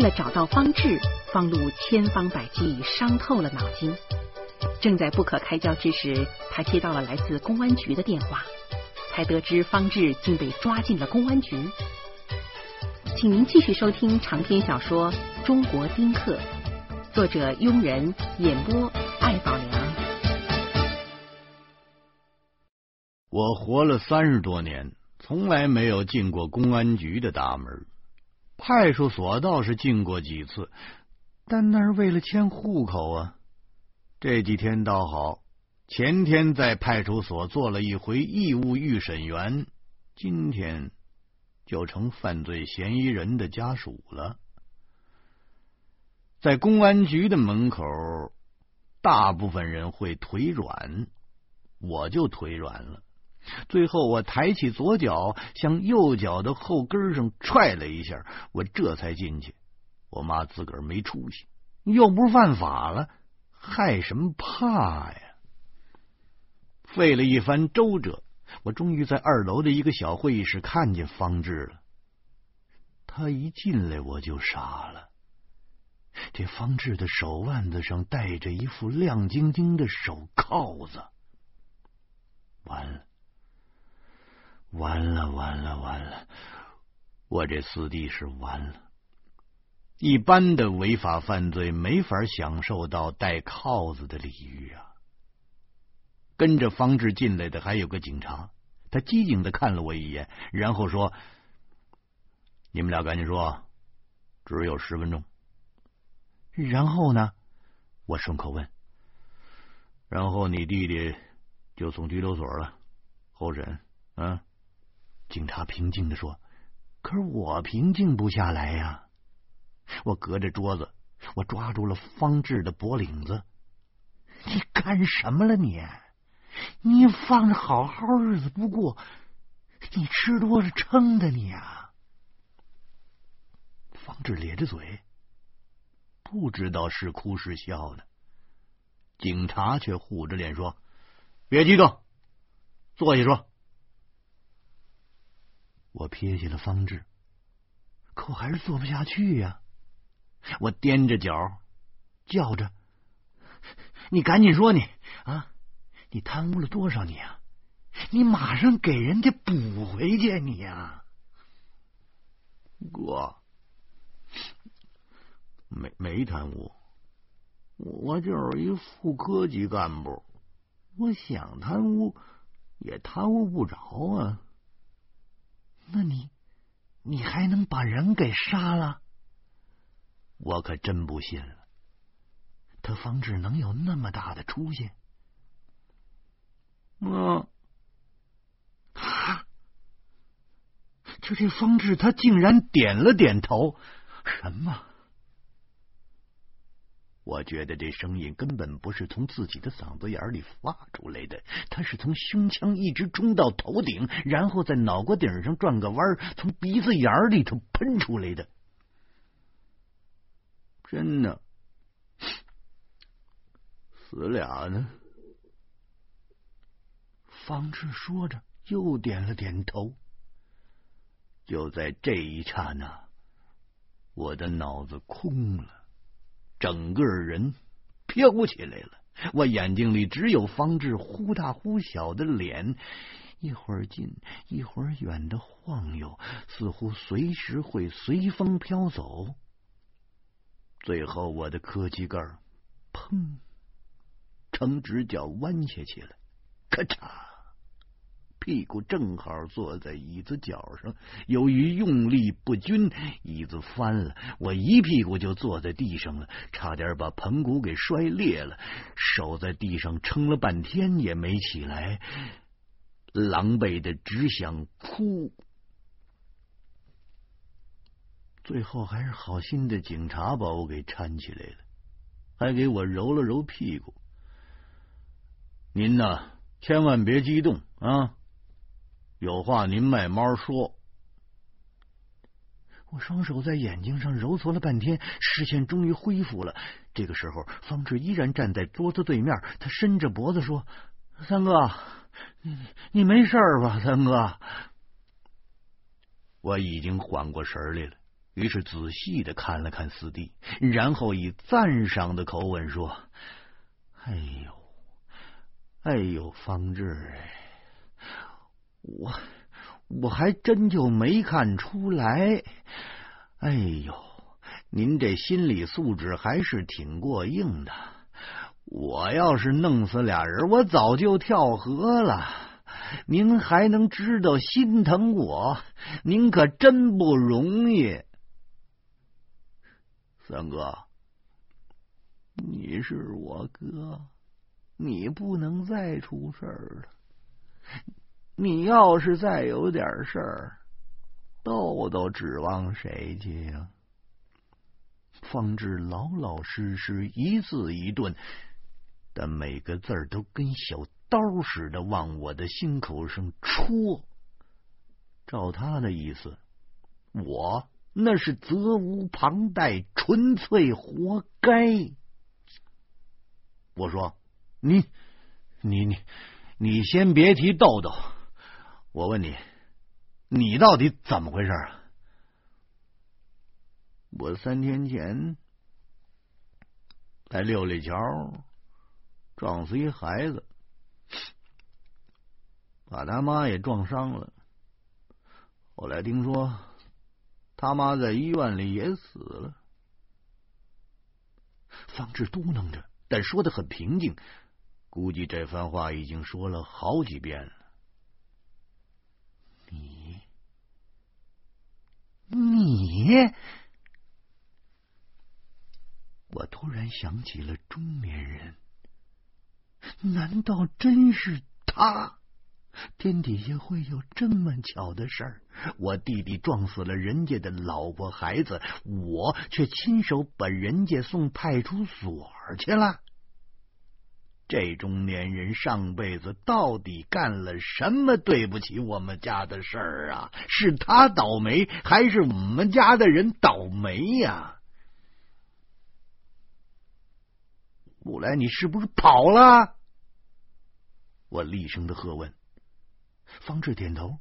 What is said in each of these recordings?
为了找到方志，方露千方百计，伤透了脑筋。正在不可开交之时，他接到了来自公安局的电话，才得知方志竟被抓进了公安局。请您继续收听长篇小说《中国丁克》，作者庸人，演播艾宝良。我活了三十多年，从来没有进过公安局的大门，派出所倒是进过几次，但那是为了迁户口啊。这几天倒好，前天在派出所做了一回义务预审员，今天。就成犯罪嫌疑人的家属了。在公安局的门口，大部分人会腿软，我就腿软了。最后，我抬起左脚，向右脚的后跟上踹了一下，我这才进去。我妈自个儿没出息，又不是犯法了，害什么怕呀？费了一番周折。我终于在二楼的一个小会议室看见方志了。他一进来我就傻了。这方志的手腕子上戴着一副亮晶晶的手铐子。完了，完了，完了，完了！我这四弟是完了。一般的违法犯罪没法享受到戴铐子的礼遇啊。跟着方志进来的还有个警察，他机警的看了我一眼，然后说：“你们俩赶紧说，只有十分钟。”然后呢？我顺口问：“然后你弟弟就送拘留所了，候审。”嗯，警察平静的说：“可是我平静不下来呀！”我隔着桌子，我抓住了方志的脖领子：“你干什么了你？”你放着好好日子不过，你吃多了撑的你啊！方志咧着嘴，不知道是哭是笑的。警察却护着脸说：“别激动，坐下说。”我撇下了方志，可我还是坐不下去呀！我踮着脚叫着：“你赶紧说你啊！”你贪污了多少年？你马上给人家补回去，你呀，哥，没没贪污，我就是一副科级干部，我想贪污也贪污不着啊。那你你还能把人给杀了？我可真不信了，他方志能有那么大的出息？嗯，啊！就这方志，他竟然点了点头。什么？我觉得这声音根本不是从自己的嗓子眼里发出来的，他是从胸腔一直冲到头顶，然后在脑瓜顶上转个弯，从鼻子眼里头喷出来的。真的，死俩呢？方志说着，又点了点头。就在这一刹那，我的脑子空了，整个人飘起来了。我眼睛里只有方志忽大忽小的脸，一会儿近，一会儿远的晃悠，似乎随时会随风飘走。最后，我的科技盖砰，呈直角弯下去了，咔嚓。屁股正好坐在椅子脚上，由于用力不均，椅子翻了，我一屁股就坐在地上了，差点把盆骨给摔裂了。手在地上撑了半天也没起来，狼狈的只想哭。最后还是好心的警察把我给搀起来了，还给我揉了揉屁股。您呢，千万别激动啊！有话您慢慢说。我双手在眼睛上揉搓了半天，视线终于恢复了。这个时候，方志依然站在桌子对面，他伸着脖子说：“三哥，你你没事吧？三哥。”我已经缓过神来了，于是仔细的看了看四弟，然后以赞赏的口吻说：“哎呦，哎呦，方志，我我还真就没看出来。哎呦，您这心理素质还是挺过硬的。我要是弄死俩人，我早就跳河了。您还能知道心疼我，您可真不容易。”三哥，你是我哥，你不能再出事儿了。你要是再有点事儿，豆豆指望谁去呀？方志老老实实，一字一顿，但每个字儿都跟小刀似的往我的心口上戳。照他的意思，我。那是责无旁贷，纯粹活该。我说：“你，你，你，你先别提豆豆。我问你，你到底怎么回事啊？”我三天前在六里桥撞死一孩子，把他妈也撞伤了。后来听说。他妈在医院里也死了。方志嘟囔着，但说的很平静，估计这番话已经说了好几遍了。你，你，我突然想起了中年人，难道真是他？天底下会有这么巧的事儿？我弟弟撞死了人家的老婆孩子，我却亲手把人家送派出所去了。这中年人上辈子到底干了什么对不起我们家的事儿啊？是他倒霉，还是我们家的人倒霉呀？后来你是不是跑了？我厉声的喝问。方志点头。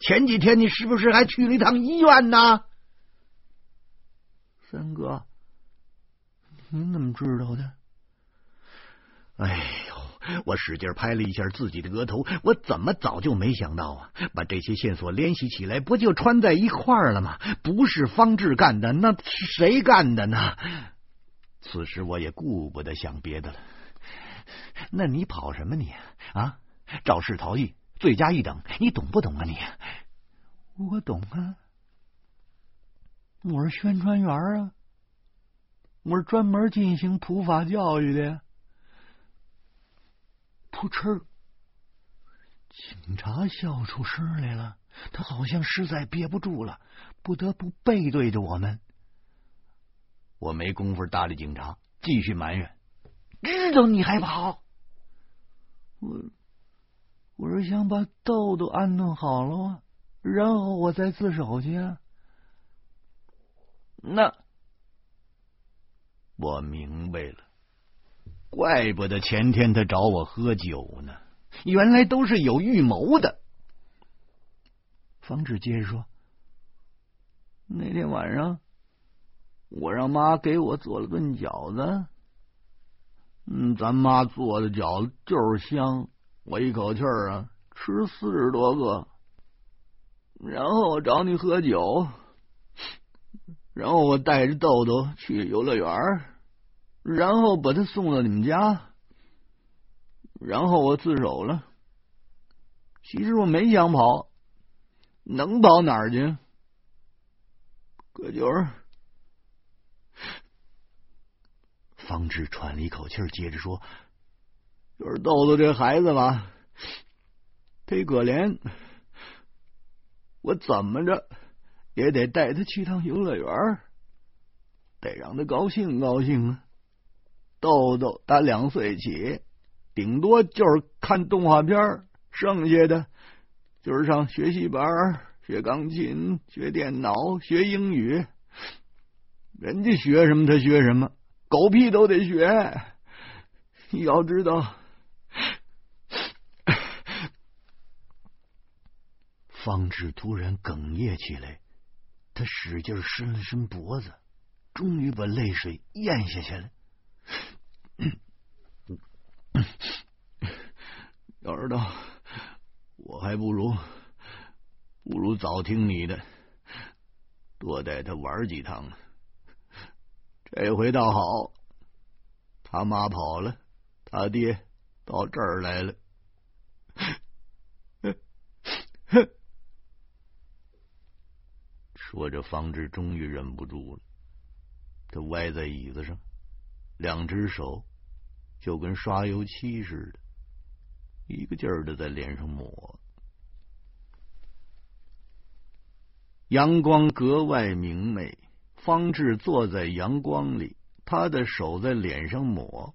前几天你是不是还去了一趟医院呢？三哥，您怎么知道的？哎呦，我使劲拍了一下自己的额头，我怎么早就没想到啊？把这些线索联系起来，不就穿在一块了吗？不是方志干的，那是谁干的呢？此时我也顾不得想别的了。那你跑什么你啊？肇事逃逸。罪加一等，你懂不懂啊？你，我懂啊。我是宣传员啊，我是专门进行普法教育的。呀噗嗤，警察笑出声来了，他好像实在憋不住了，不得不背对着我们。我没工夫搭理警察，继续埋怨：知道你还跑？我。我是想把豆豆安顿好了吗？然后我再自首去。那我明白了，怪不得前天他找我喝酒呢，原来都是有预谋的。方志接着说：“那天晚上，我让妈给我做了顿饺子。嗯，咱妈做的饺子就是香。”我一口气儿啊吃四十多个，然后我找你喝酒，然后我带着豆豆去游乐园，然后把他送到你们家，然后我自首了。其实我没想跑，能跑哪儿去？可就是，方志喘了一口气，接着说。就是豆豆这孩子吧，忒可怜，我怎么着也得带他去趟游乐园，得让他高兴高兴啊。豆豆他两岁起，顶多就是看动画片，剩下的就是上学习班，学钢琴、学电脑、学英语。人家学什么他学什么，狗屁都得学。要知道。方志突然哽咽起来，他使劲伸了伸脖子，终于把泪水咽下去了。要知道，我还不如不如早听你的，多带他玩几趟。这回倒好，他妈跑了，他爹到这儿来了。说着，方志终于忍不住了，他歪在椅子上，两只手就跟刷油漆似的，一个劲儿的在脸上抹。阳光格外明媚，方志坐在阳光里，他的手在脸上抹，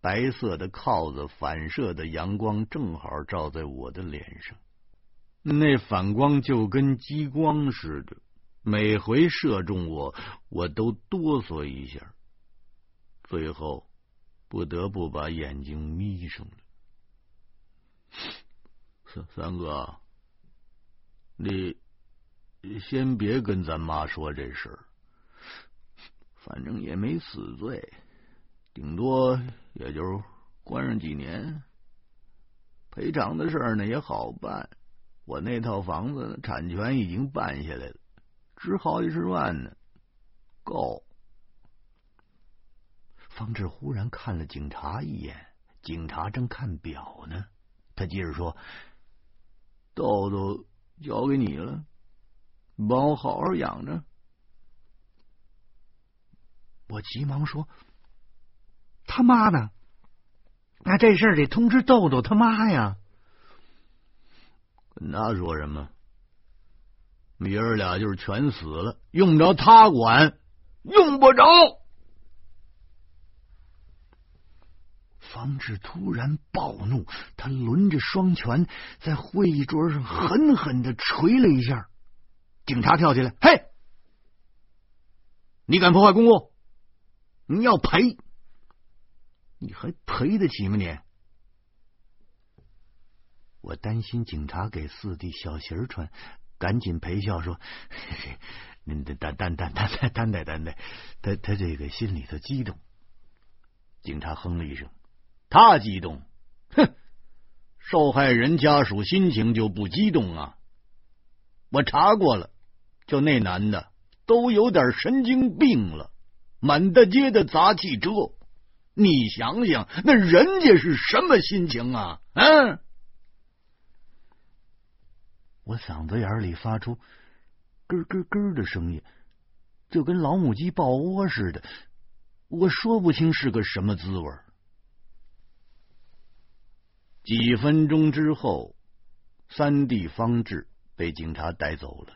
白色的铐子反射的阳光正好照在我的脸上，那反光就跟激光似的。每回射中我，我都哆嗦一下，最后不得不把眼睛眯上了。三三哥，你先别跟咱妈说这事儿，反正也没死罪，顶多也就关上几年。赔偿的事儿呢也好办，我那套房子产权已经办下来了。值好几十万呢，够。方志忽然看了警察一眼，警察正看表呢。他接着说：“豆豆交给你了，帮我好好养着。”我急忙说：“他妈呢？那这事儿得通知豆豆他妈呀。”跟他说什么？爷儿俩就是全死了，用不着他管，用不着。方志突然暴怒，他抡着双拳在会议桌上狠狠的捶了一下。警察跳起来：“嘿，你敢破坏公物？你要赔！你还赔得起吗？你！”我担心警察给四弟小鞋穿。赶紧陪笑说：“您担担担担担担待担待，他他这个心里头激动。”警察哼了一声：“他激动？哼！受害人家属心情就不激动啊？我查过了，就那男的都有点神经病了，满大街的砸汽车，你想想，那人家是什么心情啊？嗯。”我嗓子眼里发出咯咯咯的声音，就跟老母鸡抱窝似的。我说不清是个什么滋味。几分钟之后，三弟方志被警察带走了。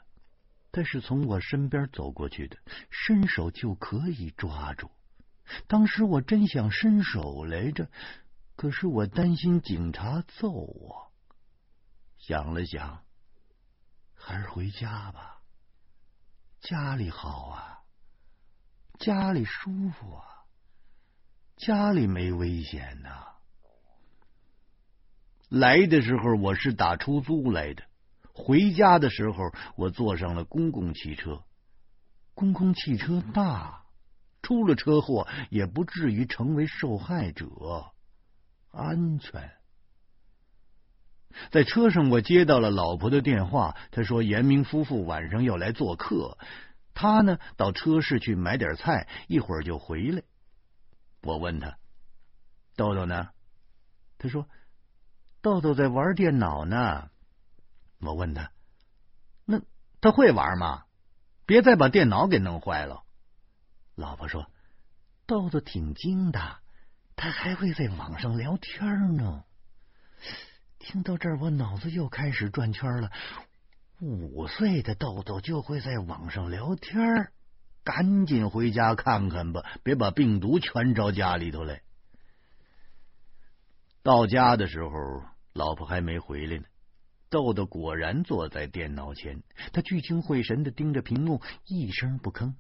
他是从我身边走过去的，伸手就可以抓住。当时我真想伸手来着，可是我担心警察揍我。想了想。还是回家吧，家里好啊，家里舒服啊，家里没危险呐。来的时候我是打出租来的，回家的时候我坐上了公共汽车。公共汽车大，出了车祸也不至于成为受害者，安全。在车上，我接到了老婆的电话。她说严明夫妇晚上要来做客，他呢到车市去买点菜，一会儿就回来。我问他豆豆呢？他说豆豆在玩电脑呢。我问他那他会玩吗？别再把电脑给弄坏了。老婆说豆豆挺精的，他还会在网上聊天呢。听到这儿，我脑子又开始转圈了。五岁的豆豆就会在网上聊天，赶紧回家看看吧，别把病毒全招家里头来。到家的时候，老婆还没回来呢。豆豆果然坐在电脑前，他聚精会神的盯着屏幕，一声不吭。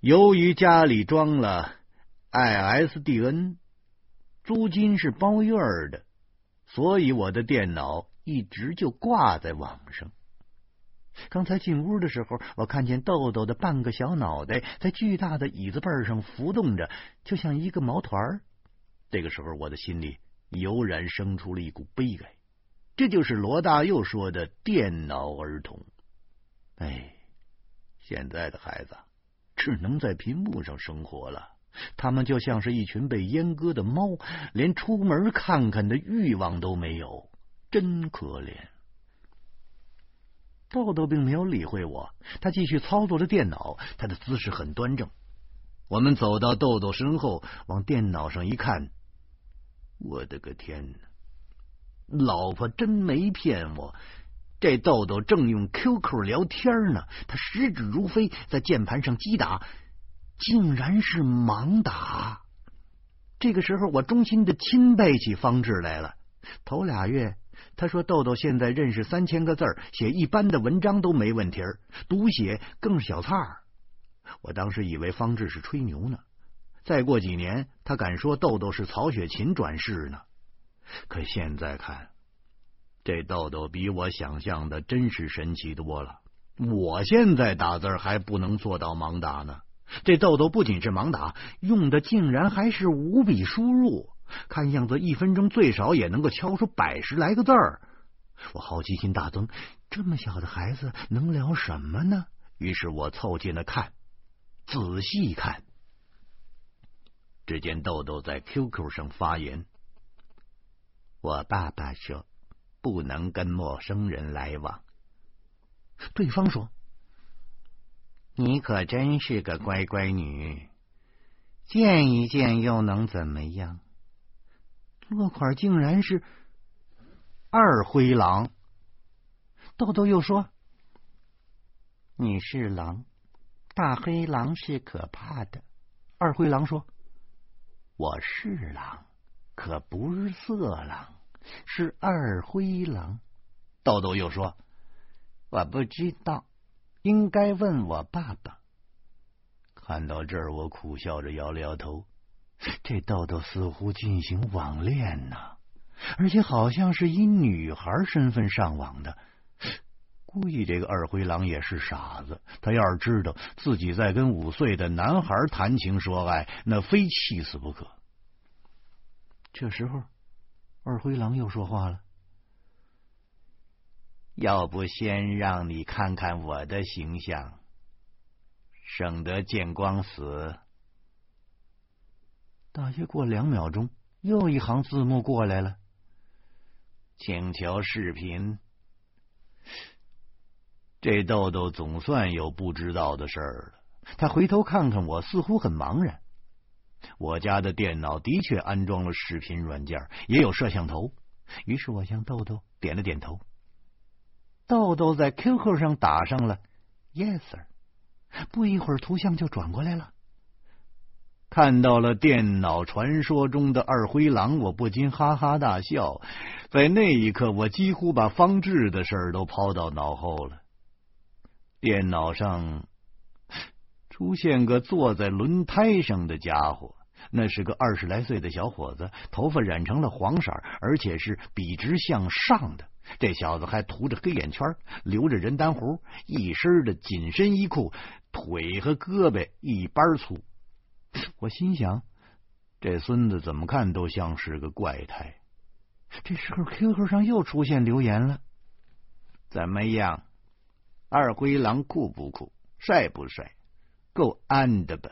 由于家里装了 ISDN，租金是包月的。所以我的电脑一直就挂在网上。刚才进屋的时候，我看见豆豆的半个小脑袋在巨大的椅子背上浮动着，就像一个毛团。这个时候，我的心里油然生出了一股悲哀。这就是罗大佑说的“电脑儿童”。哎，现在的孩子只能在屏幕上生活了，他们就像是一群被阉割的猫，连出门看看的欲望都没有，真可怜。豆豆并没有理会我，他继续操作着电脑，他的姿势很端正。我们走到豆豆身后，往电脑上一看，我的个天哪！老婆真没骗我，这豆豆正用 QQ 聊天呢，他食指如飞，在键盘上击打，竟然是盲打。这个时候，我衷心的钦佩起方志来了。头俩月。他说：“豆豆现在认识三千个字写一般的文章都没问题儿，读写更是小菜儿。”我当时以为方志是吹牛呢。再过几年，他敢说豆豆是曹雪芹转世呢。可现在看，这豆豆比我想象的真是神奇多了。我现在打字还不能做到盲打呢，这豆豆不仅是盲打，用的竟然还是五笔输入。看样子一分钟最少也能够敲出百十来个字儿，我好奇心大增。这么小的孩子能聊什么呢？于是我凑近了看，仔细看，只见豆豆在 QQ 上发言：“我爸爸说不能跟陌生人来往。”对方说：“你可真是个乖乖女，见一见又能怎么样？”落款竟然是二灰狼。豆豆又说：“你是狼，大黑狼是可怕的。”二灰狼说：“我是狼，可不是色狼，是二灰狼。”豆豆又说：“我不知道，应该问我爸爸。”看到这儿，我苦笑着摇了摇头。这豆豆似乎进行网恋呢，而且好像是以女孩身份上网的。估计这个二灰狼也是傻子，他要是知道自己在跟五岁的男孩谈情说爱，那非气死不可。这时候，二灰狼又说话了：“要不先让你看看我的形象，省得见光死。”大约过两秒钟，又一行字幕过来了，请求视频。这豆豆总算有不知道的事儿了。他回头看看我，似乎很茫然。我家的电脑的确安装了视频软件，也有摄像头。于是我向豆豆点了点头。豆豆在 QQ 上打上了 “Yes sir”，不一会儿图像就转过来了。看到了电脑传说中的二灰狼，我不禁哈哈大笑。在那一刻，我几乎把方志的事儿都抛到脑后了。电脑上出现个坐在轮胎上的家伙，那是个二十来岁的小伙子，头发染成了黄色，而且是笔直向上的。这小子还涂着黑眼圈，留着人单胡，一身的紧身衣裤，腿和胳膊一般粗。我心想，这孙子怎么看都像是个怪胎。这时候，QQ 上又出现留言了：“怎么样，二灰狼酷不酷，帅不帅，够安的吧？”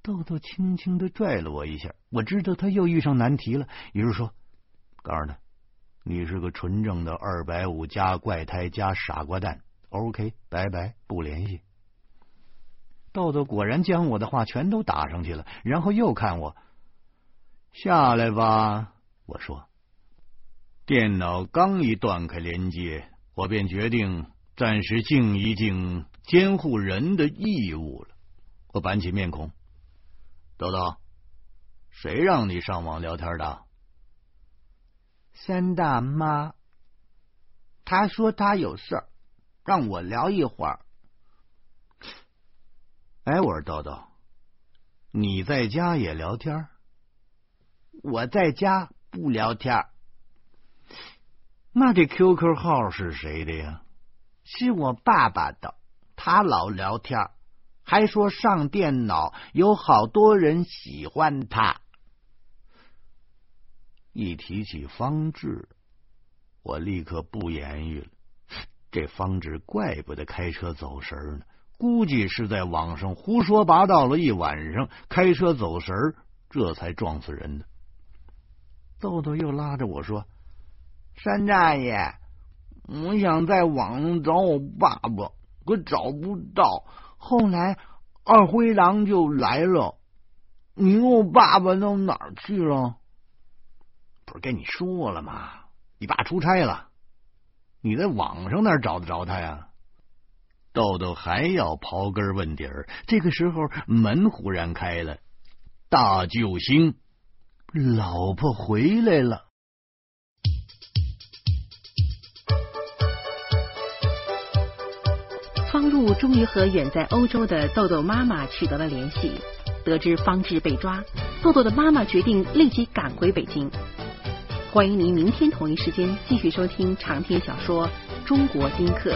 豆豆轻轻的拽了我一下，我知道他又遇上难题了，于是说：“告诉他，你是个纯正的二百五加怪胎加傻瓜蛋。”OK，拜拜，不联系。豆豆果然将我的话全都打上去了，然后又看我下来吧。我说，电脑刚一断开连接，我便决定暂时尽一尽监护人的义务了。我板起面孔，豆豆，谁让你上网聊天的？三大妈，他说他有事儿，让我聊一会儿。哎，我说豆豆，你在家也聊天？我在家不聊天。那这 QQ 号是谁的呀？是我爸爸的，他老聊天，还说上电脑有好多人喜欢他。一提起方志，我立刻不言语了。这方志怪不得开车走神呢，估计是在网上胡说八道了一晚上，开车走神，这才撞死人的。豆豆又拉着我说：“山大爷，我想在网上找我爸爸，可找不到。后来二灰狼就来了，你问我爸爸到哪儿去了？”不是跟你说了吗？你爸出差了，你在网上哪找得着他呀？豆豆还要刨根问底儿。这个时候，门忽然开了，大救星，老婆回来了。露终于和远在欧洲的豆豆妈妈取得了联系，得知方志被抓，豆豆的妈妈决定立即赶回北京。欢迎您明天同一时间继续收听长篇小说《中国丁克》。